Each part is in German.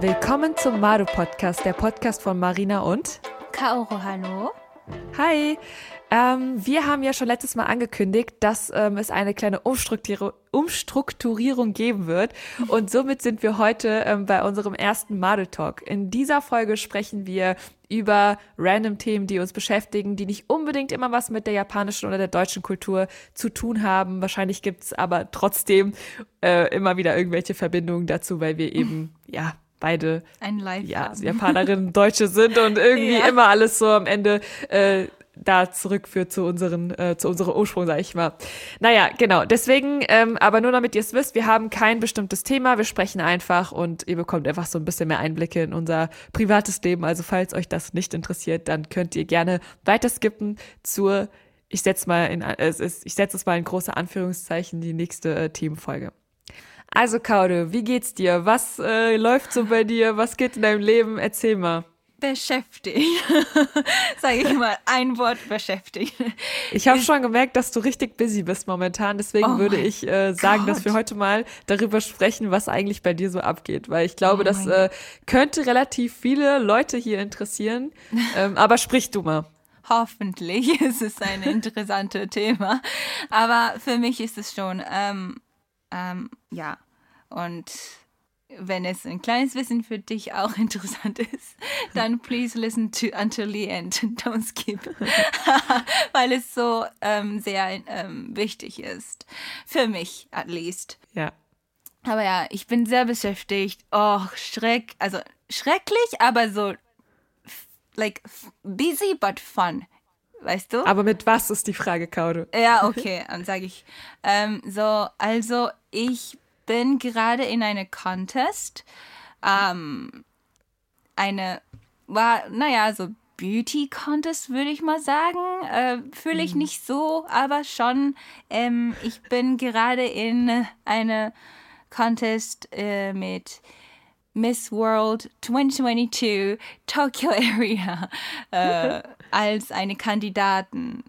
Willkommen zum Maru Podcast, der Podcast von Marina und Kaoru, hallo. Hi. Ähm, wir haben ja schon letztes Mal angekündigt, dass ähm, es eine kleine Umstrukturierung, Umstrukturierung geben wird. Und somit sind wir heute ähm, bei unserem ersten Model Talk. In dieser Folge sprechen wir über random Themen, die uns beschäftigen, die nicht unbedingt immer was mit der japanischen oder der deutschen Kultur zu tun haben. Wahrscheinlich gibt's aber trotzdem äh, immer wieder irgendwelche Verbindungen dazu, weil wir eben, ja, beide ja. Japanerinnen Deutsche sind und irgendwie Ja. immer alles so am Ende äh, da zurückführt zu unseren, äh, zu unserem Ursprung, sag ich mal. Naja, genau. Deswegen, ähm, aber nur damit ihr es wisst, wir haben kein bestimmtes Thema, wir sprechen einfach und ihr bekommt einfach so ein bisschen mehr Einblicke in unser privates Leben. Also falls euch das nicht interessiert, dann könnt ihr gerne weiter skippen zur, ich setze mal in, äh, es ist, ich setze es mal in große Anführungszeichen, die nächste äh, Themenfolge. Also Kaude, wie geht's dir? Was äh, läuft so bei dir? Was geht in deinem Leben? Erzähl mal. Beschäftigt. Sage ich mal, ein Wort beschäftigt. Ich habe schon gemerkt, dass du richtig busy bist momentan. Deswegen Oh würde ich äh, sagen, dass wir Gott. heute mal darüber sprechen, was eigentlich bei dir so abgeht. Weil ich glaube, Oh das äh, könnte relativ viele Leute hier interessieren. ähm, aber sprich du mal. Hoffentlich ist es ein interessantes Thema. Aber für mich ist es schon, ähm, ähm, ja. Und wenn es ein kleines Wissen für dich auch interessant ist, dann please listen to until the end. Don't skip. Weil es so ähm, sehr ähm, wichtig ist. Für mich, at least. Ja. Aber ja, ich bin sehr beschäftigt. Oh, schreck, also schrecklich, aber so like busy but fun. Weißt du? Aber mit was ist die Frage, Kaude? ja, okay, dann sage ich. Ähm, so, also ich bin gerade in einem Contest. Ähm, eine, war, naja, so Beauty Contest würde ich mal sagen. Äh, Fühle ich nicht so, aber schon. Ähm, ich bin gerade in eine Contest äh, mit Miss World 2022 Tokyo Area äh, als eine Kandidatin.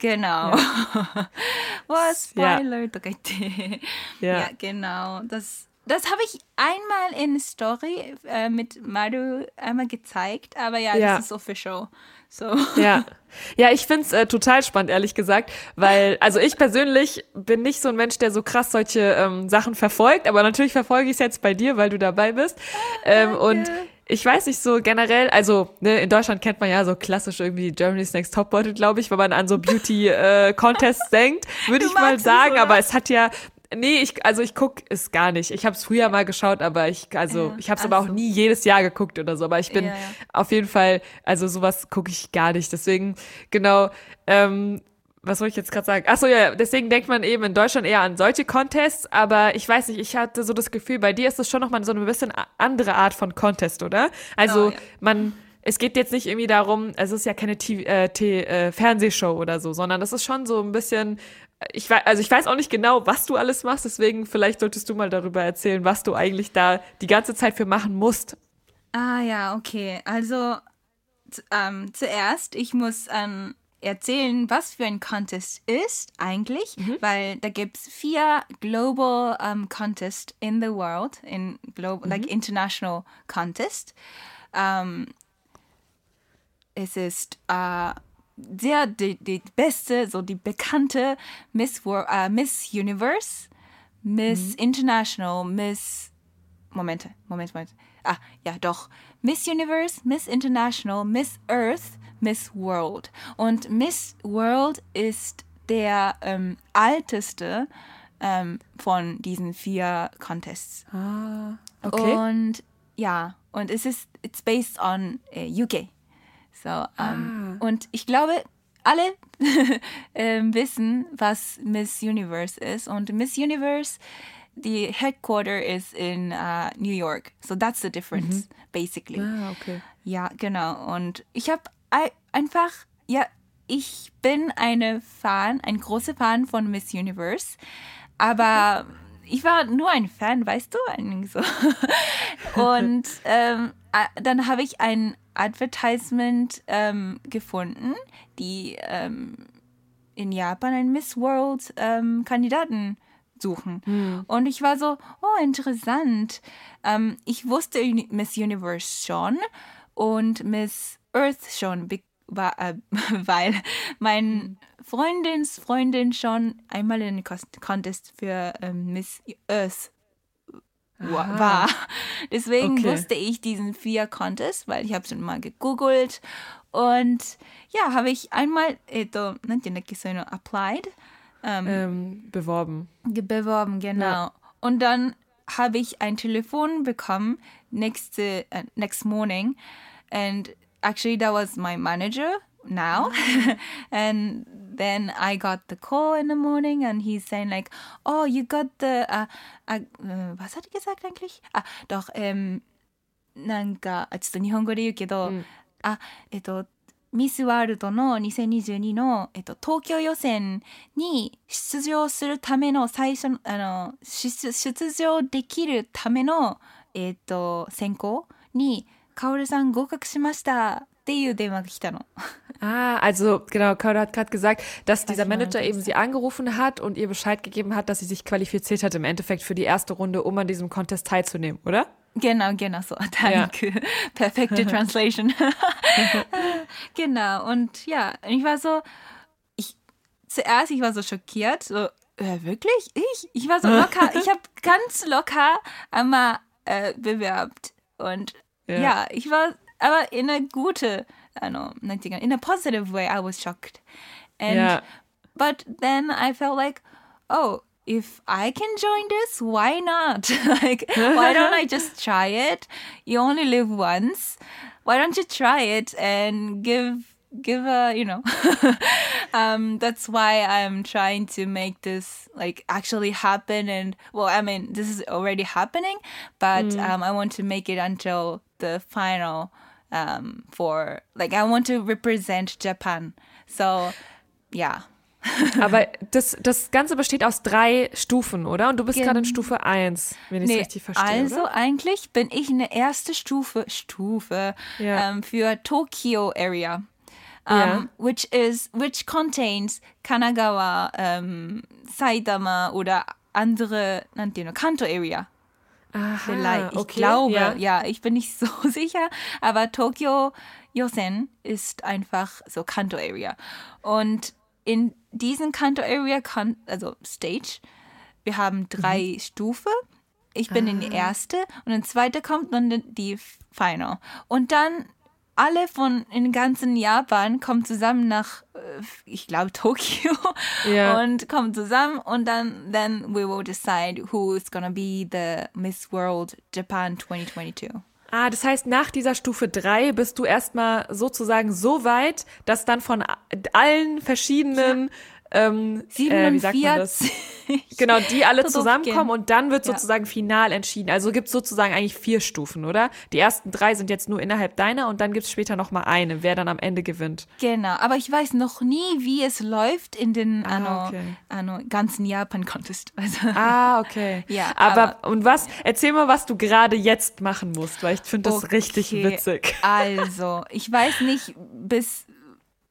Genau. Ja. oh, Spoiler ja. 3D. Ja. ja, genau. Das, das habe ich einmal in Story äh, mit Madu einmal gezeigt, aber ja, ja. das ist official. So. Ja. Ja, ich find's äh, total spannend, ehrlich gesagt, weil, also ich persönlich bin nicht so ein Mensch, der so krass solche ähm, Sachen verfolgt, aber natürlich verfolge ich es jetzt bei dir, weil du dabei bist. Ah, ähm, Danke. und ich weiß nicht so generell, also ne, in Deutschland kennt man ja so klassisch irgendwie Germany's Next Topmodel, glaube ich, wenn man an so Beauty-Contests denkt, würde ich mal es, sagen, oder? aber es hat ja Nee, ich, also ich guck es gar nicht. Ich habe es früher mal geschaut, aber ich, also Ja, ich habe es aber auch nie jedes Jahr geguckt oder so. Aber ich bin Ja, ja. auf jeden Fall, also sowas gucke ich gar nicht. Deswegen, genau, ähm, was soll ich jetzt gerade sagen? Ach so, ja, deswegen denkt man eben in Deutschland eher an solche Contests, aber ich weiß nicht, ich hatte so das Gefühl, bei dir ist es schon nochmal so eine bisschen andere Art von Contest, oder? Also Oh, ja. man, es geht jetzt nicht irgendwie darum, es ist ja keine TV, äh, T, äh, Fernsehshow oder so, sondern das ist schon so ein bisschen, ich weiß, also ich weiß auch nicht genau, was du alles machst, deswegen vielleicht solltest du mal darüber erzählen, was du eigentlich da die ganze Zeit für machen musst. Ah ja, okay. Also ähm, zuerst, ich muss ähm, erzählen, was für ein Contest ist eigentlich, weil da gibt es vier Global ähm, Contest in the world, in global, like international contest. Ähm, es ist äh, sehr die, die beste, so die bekannte Miss, äh, Miss Universe, Miss International, Miss Momente, Moment, Moment. Ah, ja, doch. Miss Universe, Miss International, Miss Earth, Miss World. Und Miss World ist der ähm, alteste ähm, von diesen vier Contests. Ah, okay. Und ja, und es ist, it's based on äh, UK. So, ähm, und ich glaube, alle ähm, wissen, was Miss Universe ist. Und Miss Universe, die Headquarter ist in uh, New York. So that's the difference, basically. Ah, okay. Ja, genau. Und ich habe einfach, ja, ich bin eine Fan, ein großer Fan von Miss Universe. Aber ich war nur ein Fan, weißt du? Ein- So. Und ähm, äh, dann habe ich ein Advertisement ähm, gefunden, die ähm, in Japan einen Miss World ähm, Kandidaten suchen. Mhm. Und ich war so, oh, interessant. Ähm, ich wusste Miss Universe schon und Miss Earth schon, war, äh, weil mein hm. Freundins Freundin schon einmal in Contest für ähm, Miss Earth Aha. war. Deswegen okay. wusste ich diesen vier Contests, weil ich habe schon mal gegoogelt und ja, habe ich einmal, eh, applied Ähm, beworben. ge- beworben, genau. Ja. Und dann habe ich ein Telefon bekommen next, uh, next morning and actually that was my manager now and then I got the call in the morning and he's saying like oh you got the uh, uh, äh, was hat er gesagt eigentlich? Ah, doch ähm, なんかあちょっと日本語で言うけど、うんあえっと ミスワールドの2022の、えっと、東京予選に出場するための最初のあの出出場できるための、えっと、選考に「カオルさん合格しました」っていう電話が来たの。Ah, also genau, Kaoru hat gerade gesagt, dass dieser Manager eben sie angerufen hat und ihr Bescheid gegeben hat, dass sie sich qualifiziert hat im Endeffekt für die erste Runde, um an diesem Contest teilzunehmen, oder? Genau, genau so. Danke. Perfekte Translation. Genau. Und ja, ich war so, ich zuerst, ich war so schockiert, so, äh, wirklich? Ich? Ich war so locker, ich habe ganz locker einmal äh, bewerbt. Und Ja. ja. ich war aber in a gute, I don't know, in a positive way, I was shocked. And Ja. but then I felt like, oh, if I can join this, why not? like, why don't I just try it? You only live once. Why don't you try it and give give a you know? um, that's why I'm trying to make this like actually happen. And well, I mean, this is already happening, but um, I want to make it until the final. Um, for like, I want to represent Japan. So, yeah. Aber das, das Ganze besteht aus drei Stufen, oder? Und du bist Gen gerade in Stufe 1, wenn ich es nee, richtig verstehe. Also oder? eigentlich bin ich eine erste Stufe, Stufe ja. ähm, für Tokyo Area. Um, ja. Ähm, which is which contains Kanagawa, ähm, Saitama oder andere, nannte Kanto Area. Aha, Vielleicht, ich okay, glaube, ja. ja, ich bin nicht so sicher, aber Tokyo Yosen ist einfach so Kanto Area. Und in diesen Kanto Area, also Stage, wir haben drei Stufen. Ich bin in die erste und in zweite kommt dann die Final. Und dann alle von in ganzen Japan kommen zusammen nach, äh, ich glaube, Tokio Ja. und kommen zusammen und dann then we will decide who is gonna be the Miss World Japan 2022. Ah, das heißt, nach dieser Stufe 3 bist du erstmal sozusagen so weit, dass dann von allen verschiedenen, ähm, äh, wie sagt man das? 47. Genau, die alle zusammenkommen und dann wird Ja. sozusagen final entschieden. Also gibt es sozusagen eigentlich vier Stufen, oder? Die ersten drei sind jetzt nur innerhalb deiner und dann gibt es später nochmal eine, wer dann am Ende gewinnt. Genau, aber ich weiß noch nie, wie es läuft in den Ah, ano, okay. ano, ganzen Japan-Contest. Also, Ah, okay. Ja, aber, und was, erzähl mal, was du gerade jetzt machen musst, weil ich finde das Okay. richtig witzig. Also, ich weiß nicht, bis,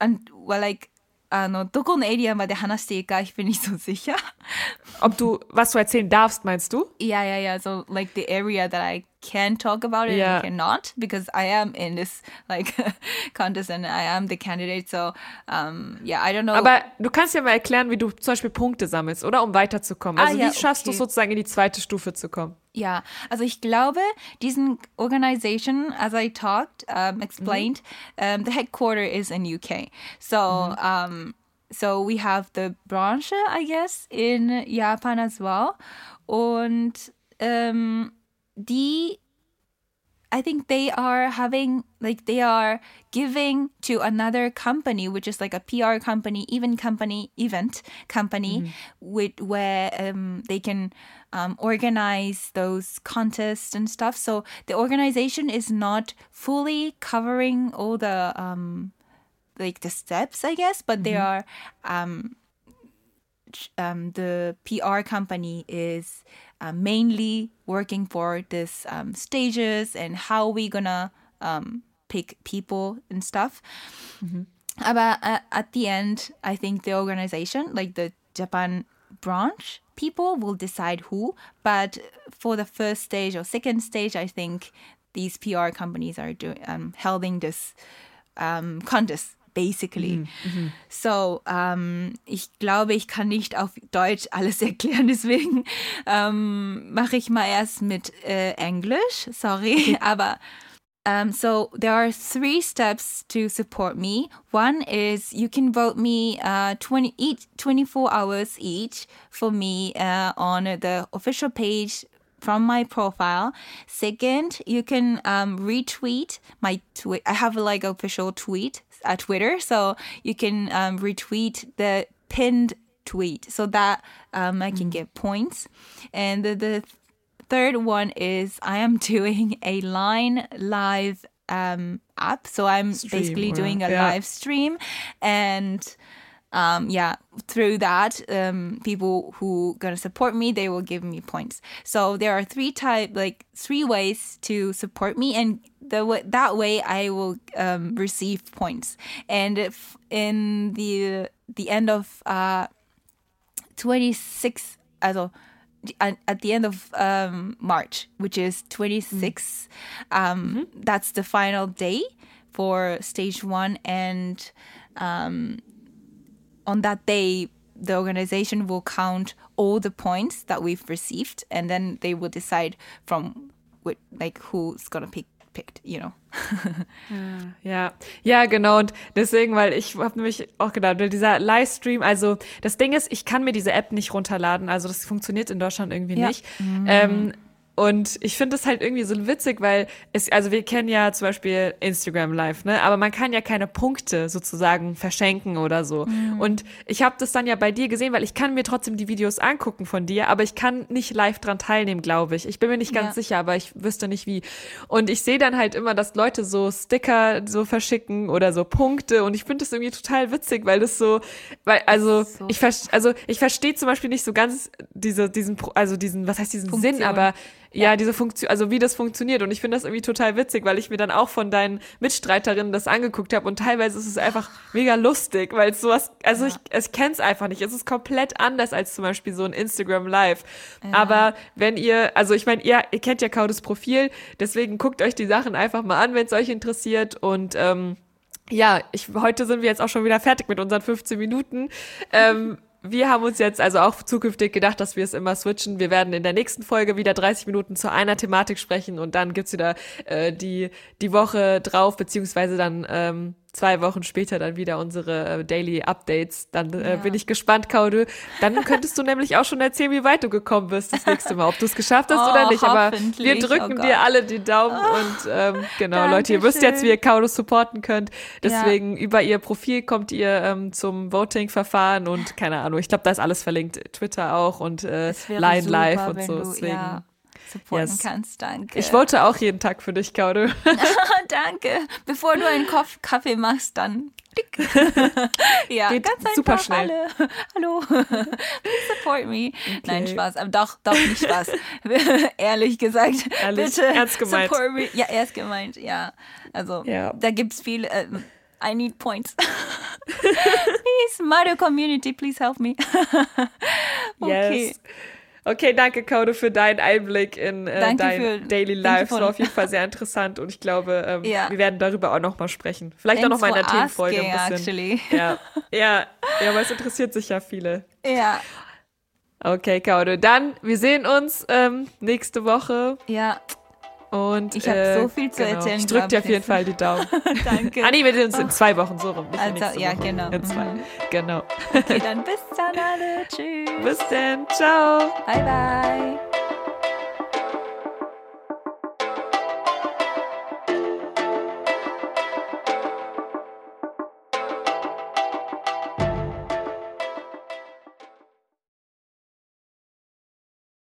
an, well, like, あの、どこのエリアまで話していいか、ich bin nicht so sicher. Ob du, was du erzählen darfst, meinst du? Yeah, yeah, yeah. So, like, the area that I can talk about it Yeah. and I cannot, because I am in this, like, contest and I am the candidate. So, um, yeah, I don't know. Aber du kannst ja mal erklären, wie du zum Beispiel Punkte sammelst, oder? Um weiterzukommen. Ah, Also ja, wie schaffst du okay. sozusagen in die zweite Stufe zu kommen? Ja, also ich glaube, diesen Organization, as I talked, um, explained, um, the headquarter is in UK. So, um, so we have the branch, I guess, in Japan as well. Und um, die I think they are having like they are giving to another company, which is like a PR company, even company, event company, with where um, they can um, organize those contests and stuff. So the organization is not fully covering all the um, like the steps, I guess, but they are um, um, the PR company is uh, mainly working for this um, stages and how we gonna um, pick people and stuff. But uh, at the end, I think the organization, like the Japan branch, people will decide who, but for the first stage or second stage, I think these PR companies are doing um, holding this um, contest basically. So, ähm, ich glaube, ich kann nicht auf Deutsch alles erklären, deswegen ähm, mache ich mal erst mit äh, Englisch, sorry, aber um, so there are three steps to support me. One is you can vote me uh, 20 each 24 hours each for me uh, on the official page from my profile. Second, you can um, retweet my tweet. I have like official tweet at Twitter, so you can um, retweet the pinned tweet so that um, I can get points. And the, the third one is I am doing a line live um, app. So I'm Stream, basically doing a yeah. live stream and um, yeah, through that, um, people who gonna support me, they will give me points. So there are three type, like three ways to support me, and the that way I will um, receive points. And if in the the end of uh, 26 also at, at the end of um, March, which is 26, um, that's the final day for stage one. And um, on that day, the organization will count all the points that we've received, and then they will decide from what, like who's gonna pick picked, you know. Ja, ja, genau. Und deswegen, weil ich habe nämlich auch gedacht, dieser Livestream, also das Ding ist, ich kann mir diese App nicht runterladen. Also das funktioniert in Deutschland irgendwie Ja. nicht. Ähm, und ich finde es halt irgendwie so witzig, weil es, also wir kennen ja zum Beispiel Instagram Live, ne? Aber man kann ja keine Punkte sozusagen verschenken oder so. Und ich habe das dann ja bei dir gesehen, weil ich kann mir trotzdem die Videos angucken von dir, aber ich kann nicht live dran teilnehmen, glaube ich. Ich bin mir nicht ganz Ja. sicher, aber ich wüsste nicht wie. Und ich sehe dann halt immer, dass Leute so Sticker so verschicken oder so Punkte und ich finde das irgendwie total witzig, weil das so, weil also So. ich also ich verstehe zum Beispiel nicht so ganz diese diesen also diesen was heißt diesen Sinn, Funktion. aber ja, diese Funktion, also wie das funktioniert. Und ich finde das irgendwie total witzig, weil ich mir dann auch von deinen Mitstreiterinnen das angeguckt habe und teilweise ist es einfach mega lustig, weil es sowas, also ich, ich kenne es einfach nicht. Es ist komplett anders als zum Beispiel so ein Instagram Live. Aber wenn ihr, also ich meine, ihr, ihr kennt ja Kaudes Profil, deswegen guckt euch die Sachen einfach mal an, wenn es euch interessiert und ähm, ja, ich, heute sind wir jetzt auch schon wieder fertig mit unseren 15 Minuten. Ähm, wir haben uns jetzt also auch zukünftig gedacht, dass wir es immer switchen. Wir werden in der nächsten Folge wieder 30 Minuten zu einer Thematik sprechen und dann gibt's wieder äh, die, die Woche drauf, beziehungsweise dann ähm, zwei Wochen später dann wieder unsere äh, Daily Updates. Dann äh, Ja. bin ich gespannt, Kaude. Dann könntest du nämlich auch schon erzählen, wie weit du gekommen bist das nächste Mal, ob du es geschafft hast Oh, oder nicht. Aber wir drücken Oh dir alle die Daumen und ähm, genau, Leute, ihr wisst jetzt, wie ihr Kaudo supporten könnt. Deswegen über ihr Profil kommt ihr ähm, zum Voting-Verfahren und keine Ahnung, ich glaube, da ist alles verlinkt. Twitter auch und äh, Line Live und so. Deswegen. ja, supporten Yes. kannst, danke. Ich wollte auch jeden Tag für dich, Kaudo. danke. Bevor du einen Kopf Kaffee machst, dann. ja, Geht ganz einfach. super schnell. Alle. Hallo. Please support me. Nein, Spaß. Aber doch, doch nicht Spaß. Ehrlich gesagt. Ehrlich, Bitte ernst gemeint. support me. Ja, ernst gemeint, ja. Also, Ja. da gibt's viel. ähm, I need points. please, Mario Community, please help me. okay. Yes. Okay, danke, Kaudo, für deinen Einblick in äh, dein für- Daily Life. For- war auf jeden Fall sehr interessant und ich glaube, ähm, Ja. wir werden darüber auch noch mal sprechen. Vielleicht auch Thanks mal in der Themenfolge ein bisschen. actually. Ja, ja, ja, aber es interessiert sich ja viele. Ja, Okay, Kaudo. Dann, wir sehen uns ähm, nächste Woche ja, und Ich hab äh, so viel zu genau. erzählen, Ich drück dir auf jeden Fall die Daumen. danke. ah, nee, wir sehen uns in zwei Wochen so rum. Also, ja, Woche. genau. In zwei. Mhm. Genau. Okay, dann bis dann alle. Tschüss. Bis dann. Ciao. Bye, bye.